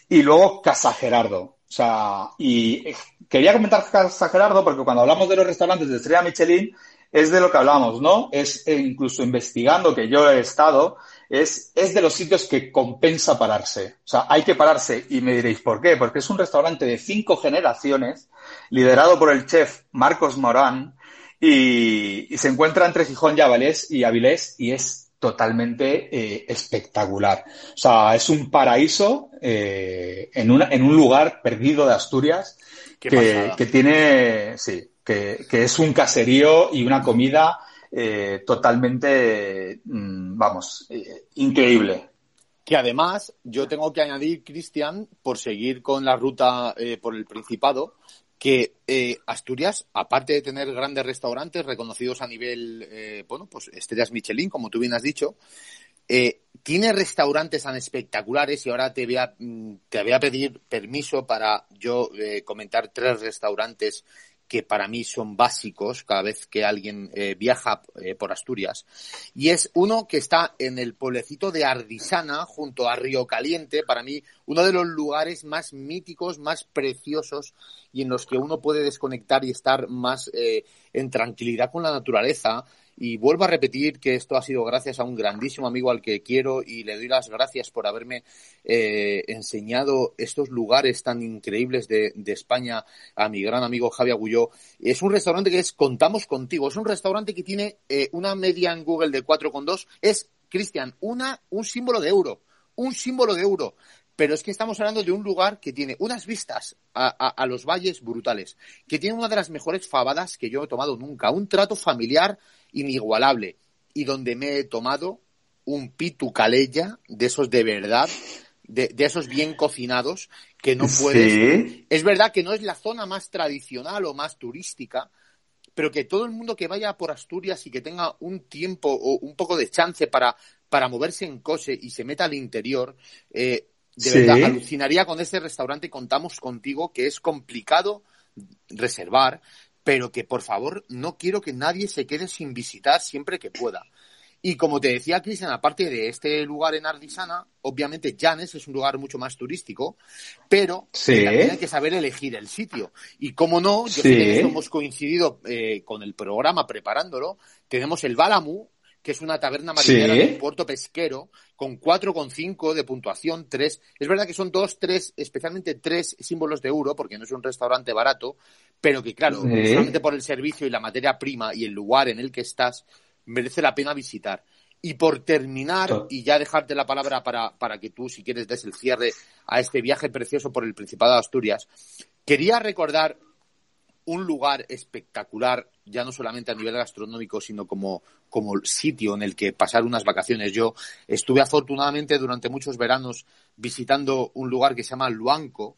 Speaker 2: Y luego Casa Gerardo. O sea, y quería comentar Casa Gerardo porque cuando hablamos de los restaurantes de estrella Michelin, es de lo que hablamos, ¿no? Es eh, incluso investigando que yo he estado, es, es de los sitios que compensa pararse. O sea, hay que pararse y me diréis, ¿por qué? Porque es un restaurante de cinco generaciones, liderado por el chef Marcos Morán, y, se encuentra entre Gijón y Avilés, y Avilés, y es totalmente eh, espectacular. O sea, es un paraíso eh, en, una, en un lugar perdido de Asturias que, que, tiene, sí, que, que, es un caserío y una comida eh, totalmente, mm, vamos, eh, increíble.
Speaker 1: Que además yo tengo que añadir, Cristian, por seguir con la ruta eh, por el Principado, que Asturias, aparte de tener grandes restaurantes reconocidos a nivel, bueno, pues estrellas Michelin, como tú bien has dicho, tiene restaurantes tan espectaculares y ahora te voy a, mm, te voy a pedir permiso para yo comentar tres restaurantes que para mí son básicos cada vez que alguien eh, viaja eh, por Asturias. Y es uno que está en el pueblecito de Ardisana, junto a Río Caliente, para mí uno de los lugares más míticos, más preciosos y en los que uno puede desconectar y estar más eh, en tranquilidad con la naturaleza y vuelvo a repetir que esto ha sido gracias a un grandísimo amigo al que quiero y le doy las gracias por haberme eh, enseñado estos lugares tan increíbles de, España a mi gran amigo Javi Agulló. Es un restaurante que es Contamos Contigo. Es un restaurante que tiene eh, una media en Google de 4,2. Es, Cristian, una, un símbolo de euro. Un símbolo de euro pero es que estamos hablando de un lugar que tiene unas vistas a, los valles brutales, que tiene una de las mejores fabadas que yo he tomado nunca, un trato familiar inigualable y donde me he tomado un pitu calella de esos de verdad, de, esos bien cocinados que no puedes. Es verdad que no es la zona más tradicional o más turística, pero que todo el mundo que vaya por Asturias y que tenga un tiempo o un poco de chance para, para moverse en coche y se meta al interior, eh, de verdad alucinaría con este restaurante. Contamos contigo que es complicado reservar, pero que por favor no quiero que nadie se quede sin visitar siempre que pueda. Y como te decía Cristian, aparte de este lugar en Ardisana, obviamente Llanes es un lugar mucho más turístico, pero también hay que saber elegir el sitio. Y como no, yo sé que hemos coincidido eh, con el programa preparándolo, tenemos el Balamu, que es una taberna marinera de un puerto pesquero, con 4,5 de puntuación, 3. Es verdad que son dos, tres, especialmente tres símbolos de euro, porque no es un restaurante barato, pero que claro, solamente por el servicio y la materia prima y el lugar en el que estás, merece la pena visitar. Y por terminar, y ya dejarte la palabra para, para que tú, si quieres, des el cierre a este viaje precioso por el Principado de Asturias, quería recordar un lugar espectacular, ya no solamente a nivel gastronómico, sino como, como sitio en el que pasar unas vacaciones. Yo estuve afortunadamente durante muchos veranos visitando un lugar que se llama Luanco,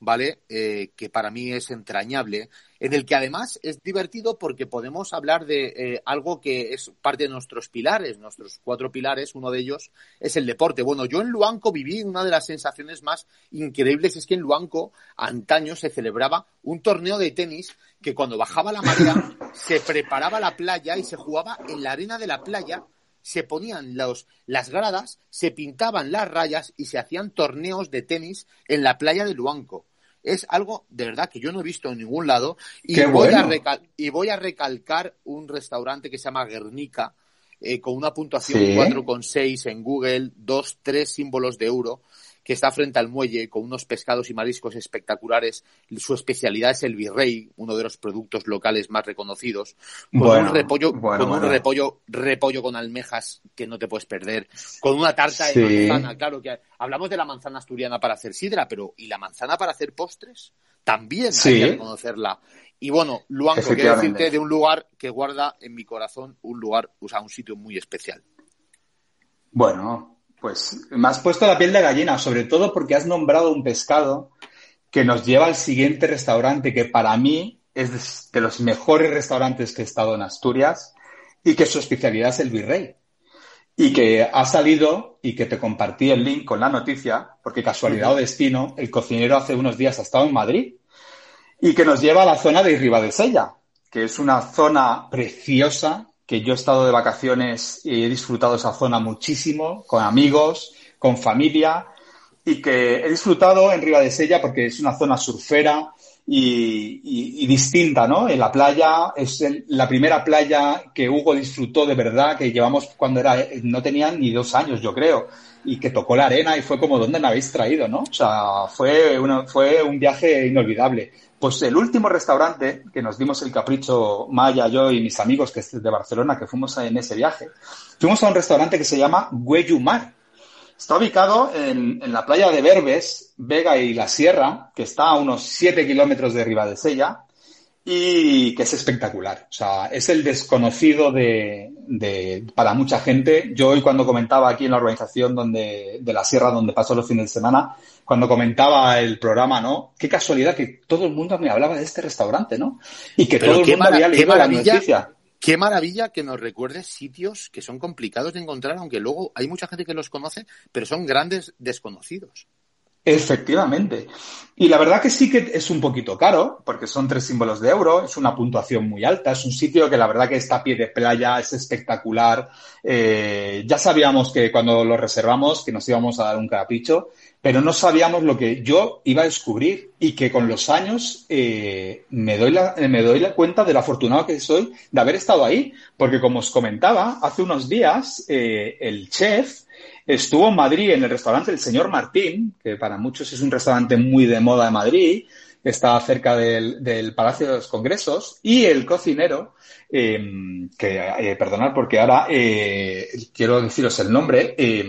Speaker 1: ¿vale? Eh, que para mí es entrañable, en el que además es divertido porque podemos hablar de eh, algo que es parte de nuestros pilares, nuestros cuatro pilares, uno de ellos es el deporte. Bueno, yo en Luanco viví una de las sensaciones más increíbles, es que en Luanco antaño se celebraba un torneo de tenis que cuando bajaba la marea se preparaba la playa y se jugaba en la arena de la playa se ponían los, las gradas, se pintaban las rayas y se hacían torneos de tenis en la playa de Luanco. Es algo de verdad que yo no he visto en ningún lado. Y, voy, a y voy a recalcar un restaurante que se llama Guernica eh, con una puntuación ¿Sí? 4,6 en Google, dos, tres símbolos de euro que está frente al muelle con unos pescados y mariscos espectaculares. Su especialidad es el virrey, uno de los productos locales más reconocidos, con un repollo, con un repollo, repollo con almejas que no te puedes perder, con una tarta de manzana, claro que hablamos de la manzana asturiana para hacer sidra, pero ¿y la manzana para hacer postres? También hay que conocerla. Y bueno, Luanco, quiero decirte de un lugar que guarda en mi corazón un lugar, o sea, un sitio muy especial.
Speaker 2: Bueno, pues me has puesto la piel de gallina, sobre todo porque has nombrado un pescado que nos lleva al siguiente restaurante que para mí es de los mejores restaurantes que he estado en Asturias y que su especialidad es el virrey. Y que ha salido y que te compartí el link con la noticia, porque casualidad o destino, el cocinero hace unos días ha estado en Madrid y que nos lleva a la zona de Ribadesella, que es una zona preciosa que yo he estado de vacaciones y he disfrutado esa zona muchísimo, con amigos, con familia, y que he disfrutado en Riva de Sella porque es una zona surfera y, distinta, ¿no? En la playa, es la primera playa que Hugo disfrutó de verdad, que llevamos cuando era, no tenían ni dos años, yo creo, y que tocó la arena y fue como, ¿dónde me habéis traído, no? O sea, fue, fue un viaje inolvidable. Pues el último restaurante que nos dimos el capricho, Maya, yo y mis amigos que de Barcelona, que fuimos en ese viaje, fuimos a un restaurante que se llama Güeyumar. Está ubicado en, la playa de Verbes, Vega y La Sierra, que está a unos 7 kilómetros de Sella, y que es espectacular. O sea, es el desconocido de, de, para mucha gente. Yo hoy cuando comentaba aquí en la organización donde, de la sierra donde paso los fines de semana, cuando comentaba el programa, ¿no? Qué casualidad que todo el mundo me hablaba de este restaurante, ¿no? Y que todo el mundo había leído la noticia.
Speaker 1: Qué maravilla que nos recuerdes sitios que son complicados de encontrar, aunque luego hay mucha gente que los conoce, pero son grandes desconocidos.
Speaker 2: Efectivamente. Y la verdad que sí que es un poquito caro, porque son tres símbolos de euro, es una puntuación muy alta, es un sitio que la verdad que está a pie de playa, es espectacular. Eh, ya sabíamos que cuando lo reservamos que nos íbamos a dar un capricho, pero no sabíamos lo que yo iba a descubrir y que con los años eh, me, doy la, me doy la cuenta de lo afortunado que soy de haber estado ahí, porque como os comentaba, hace unos días eh, el chef Estuvo en Madrid en el restaurante El Señor Martín, que para muchos es un restaurante muy de moda de Madrid, está cerca del, Palacio de los Congresos, y el cocinero, em, que eh, perdonad porque ahora eh, quiero deciros el nombre, eh,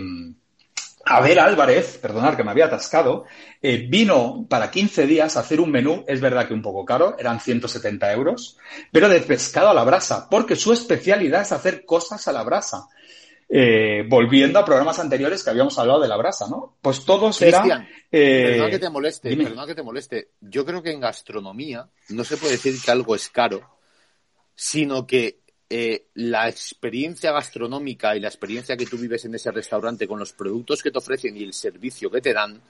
Speaker 2: Abel Álvarez, perdonad que me había atascado, eh, vino para 15 días a hacer un menú, es verdad que un poco caro, eran 170 euros, pero de pescado a la brasa, porque su especialidad es hacer cosas a la brasa. Eh, volviendo a programas anteriores que habíamos hablado de la brasa, ¿no? Pues todos eran...
Speaker 1: Eh, perdona que te moleste, perdona que te moleste. Yo creo que en gastronomía no se puede decir que algo es caro, sino que eh, la experiencia gastronómica y la experiencia que tú vives en ese restaurante con los productos que te ofrecen y el servicio que te dan,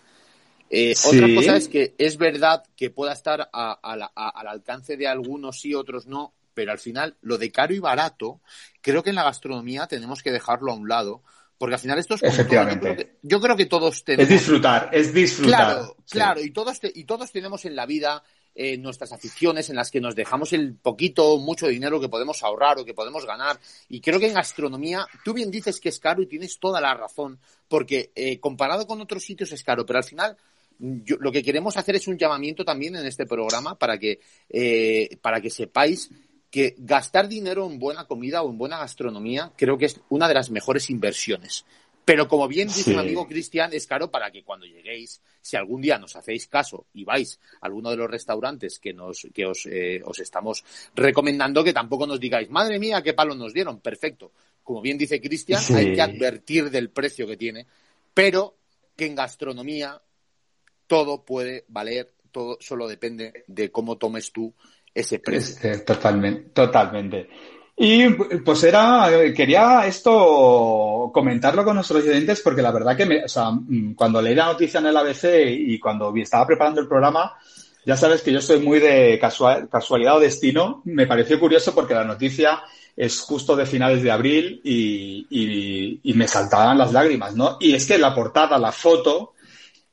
Speaker 1: eh, Otra cosa es que es verdad que pueda estar al alcance de algunos y otros no, pero al final lo de caro y barato, creo que en la gastronomía tenemos que dejarlo a un lado, porque al final esto es...
Speaker 2: Efectivamente.
Speaker 1: yo, creo que, todos tenemos...
Speaker 2: Es disfrutar, es disfrutar.
Speaker 1: Claro, claro, y todos, y todos tenemos en la vida eh, nuestras aficiones en las que nos dejamos el poquito, mucho dinero que podemos ahorrar o que podemos ganar. Y creo que en gastronomía, tú bien dices que es caro y tienes toda la razón, porque eh, comparado con otros sitios es caro, pero al final lo que queremos hacer es un llamamiento también en este programa para que, eh, para que sepáis que gastar dinero en buena comida o en buena gastronomía creo que es una de las mejores inversiones. Pero como bien dice mi amigo Cristian, es caro para que cuando lleguéis, si algún día nos hacéis caso y vais a alguno de los restaurantes que, nos, que os, eh, os estamos recomendando, que tampoco nos digáis, madre mía, qué palo nos dieron. Perfecto. Como bien dice Cristian, hay que advertir del precio que tiene, pero que en gastronomía todo puede valer, todo solo depende de cómo tomes tú ese precio.
Speaker 2: totalmente, totalmente. Y pues era, quería esto comentarlo con nuestros oyentes porque la verdad que me, o sea, mm, cuando leí la noticia en el ABC y cuando estaba preparando el programa, ya sabes que yo soy muy de casualidad o destino. Me pareció curioso porque la noticia es justo de finales de abril y, y, me saltaban las lágrimas, ¿no? Y es que la portada, la foto,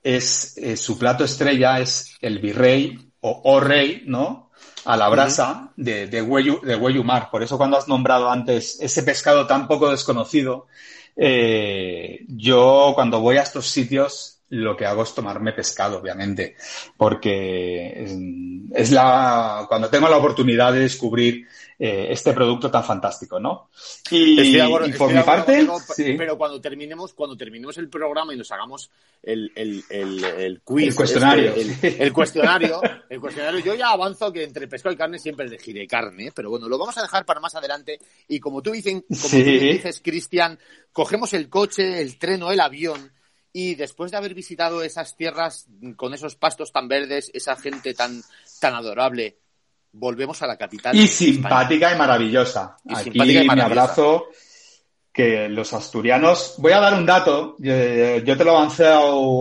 Speaker 2: es, eh, su plato estrella es el virrey o rey, ¿no? A la brasa de, de, Hueyu, de Mar. Por eso cuando has nombrado antes ese pescado tan poco desconocido, eh, yo cuando voy a estos sitios lo que hago es tomarme pescado, obviamente, porque es la, cuando tengo la oportunidad de descubrir eh, este producto tan fantástico, ¿no?
Speaker 1: Y, por mi parte, pero cuando terminemos, cuando terminemos el programa y nos hagamos el, el, el, quiz,
Speaker 2: el cuestionario,
Speaker 1: este, el, cuestionario, el cuestionario, yo ya avanzo que entre pescado y carne siempre elegiré carne, pero bueno, lo vamos a dejar para más adelante. Y como tú, dicen, como tú dices, Cristian, cogemos el coche, el tren o el avión y después de haber visitado esas tierras con esos pastos tan verdes, esa gente tan, tan adorable, volvemos a la capital.
Speaker 2: Y simpática y maravillosa. Aquí me abrazo que los asturianos. Voy a dar un dato. Yo te lo avancé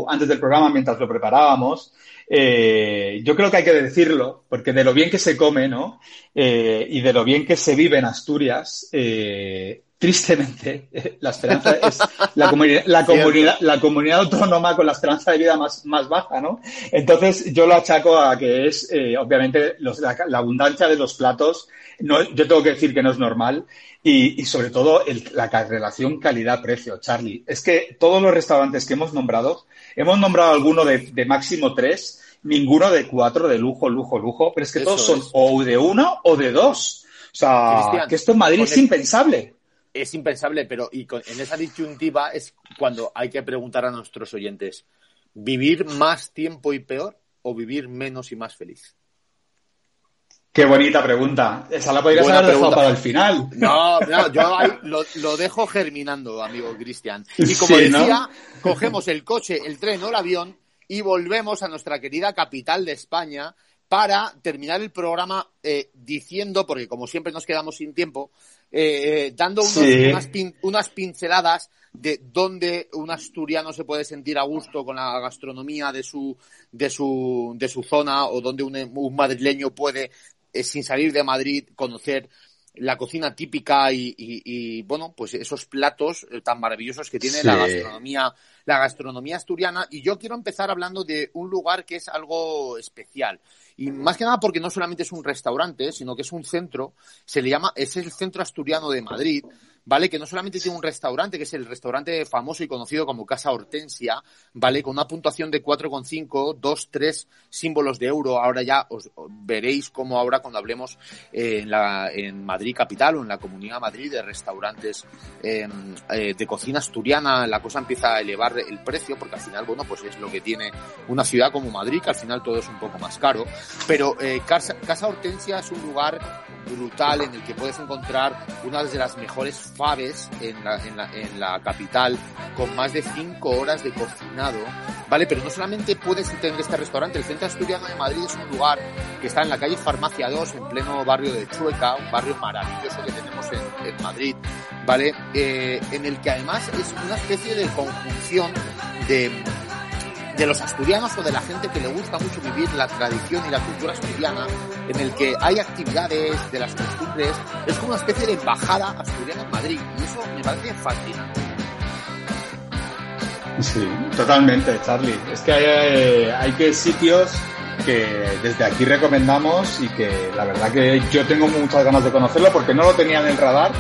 Speaker 2: antes del programa mientras lo preparábamos. Eh, yo creo que hay que decirlo, porque de lo bien que se come, ¿no? Eh, y de lo bien que se vive en Asturias, eh, tristemente, la esperanza es la comunidad, la comunidad, la comunidad autónoma con la esperanza de vida más, más baja, ¿no? Entonces, yo lo achaco a que es, eh, obviamente, los, la, abundancia de los platos. No, yo tengo que decir que no es normal. Y, y sobre todo, el, la relación calidad-precio, Charlie. Es que todos los restaurantes que hemos nombrado, hemos nombrado alguno de, de máximo tres, ninguno de cuatro de lujo, lujo, lujo, pero es que todos son o de uno o de dos. O sea, que esto en Madrid es impensable
Speaker 1: es impensable, pero y en esa disyuntiva es cuando hay que preguntar a nuestros oyentes, ¿vivir más tiempo y peor o vivir menos y más feliz?
Speaker 2: Qué bonita pregunta. Esa la podrías haber dejado para el final.
Speaker 1: No, no yo ahí lo, dejo germinando, amigo Cristian. Y como decía, cogemos el coche, el tren o el avión y volvemos a nuestra querida capital de España para terminar el programa eh, diciendo, porque como siempre nos quedamos sin tiempo, eh, eh, dando unas, unas, pinceladas de dónde un asturiano se puede sentir a gusto con la gastronomía de su, de su, de su zona o donde un, madrileño puede, eh, sin salir de Madrid, conocer la cocina típica y, bueno, pues esos platos tan maravillosos que tiene la gastronomía, la gastronomía asturiana. Y yo quiero empezar hablando de un lugar que es algo especial. Y más que nada porque no solamente es un restaurante, sino que es un centro, se le llama, es el Centro Asturiano de Madrid, ¿vale? Que no solamente tiene un restaurante, que es el restaurante famoso y conocido como Casa Hortensia, ¿vale? Con una puntuación de 4,5, 2, 3 símbolos de euro. Ahora ya os, veréis cómo ahora cuando hablemos eh, en, la, en Madrid capital o en la Comunidad Madrid de restaurantes em, eh, de cocina asturiana, la cosa empieza a elevar el precio porque al final, bueno, pues es lo que tiene una ciudad como Madrid, que al final todo es un poco más caro. Pero eh, Casa Hortensia es un lugar brutal en el que puedes encontrar una de las mejores faves en la, en la, en la capital con más de 5 horas de cocinado, ¿vale? Pero no solamente puedes tener este restaurante, el Centro Asturiano de Madrid es un lugar que está en la calle Farmacia 2, en pleno barrio de Chueca, un barrio maravilloso que tenemos en, en Madrid, ¿vale? Eh, en el que además es una especie de conjunción de de los asturianos o de la gente que le gusta mucho vivir la tradición y la cultura asturiana, en el que hay actividades de las costumbres, es como una especie de embajada asturiana en Madrid, y eso me parece fascinante.
Speaker 2: Sí, totalmente, Charlie. Es que hay, hay que sitios que desde aquí recomendamos y que la verdad que yo tengo muchas ganas de conocerlo porque no lo tenía en el radar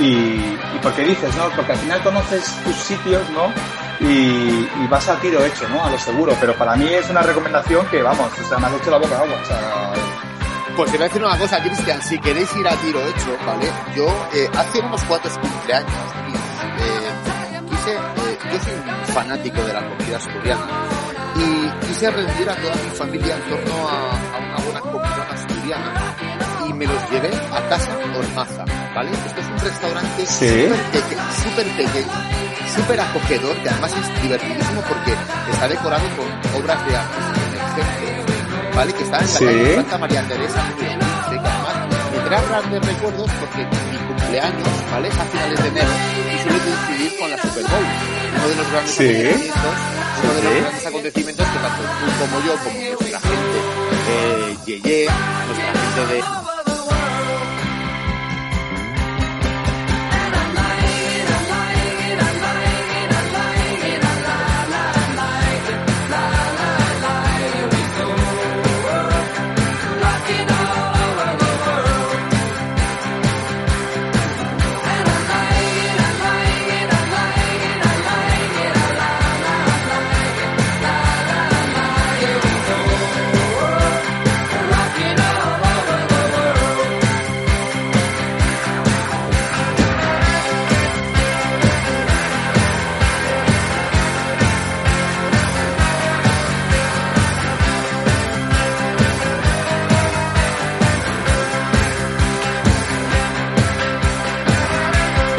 Speaker 2: y, y porque dices, ¿no? Porque al final conoces tus sitios, ¿no? y, vas a tiro hecho, ¿no? A lo seguro. Pero para mí es una recomendación que, vamos, o sea, me has hecho la boca agua. O sea...
Speaker 1: Pues te voy a decir una cosa, Cristian, si queréis ir a tiro hecho, ¿vale? Yo, eh, hace unos cuantos cumpleaños, eh, quise, eh, yo soy un fanático de la comida asturiana y quise reunir a toda mi familia en torno a, a una buena comida asturiana y me los llevé a Casa Ormaza, ¿vale? Esto es un restaurante súper pequeño, súper acogedor, que además es divertidísimo porque está decorado con obras de arte ¿vale? Que está en la calle Santa María Teresa, que además me trae grandes recuerdos porque mi cumpleaños, ¿vale? Es a finales de enero y suele coincidir con la Super Bowl, uno de los grandes acontecimientos, uno de los grandes acontecimientos que tanto tú como yo, como nuestra gente, eh, Yeye, nuestra gente de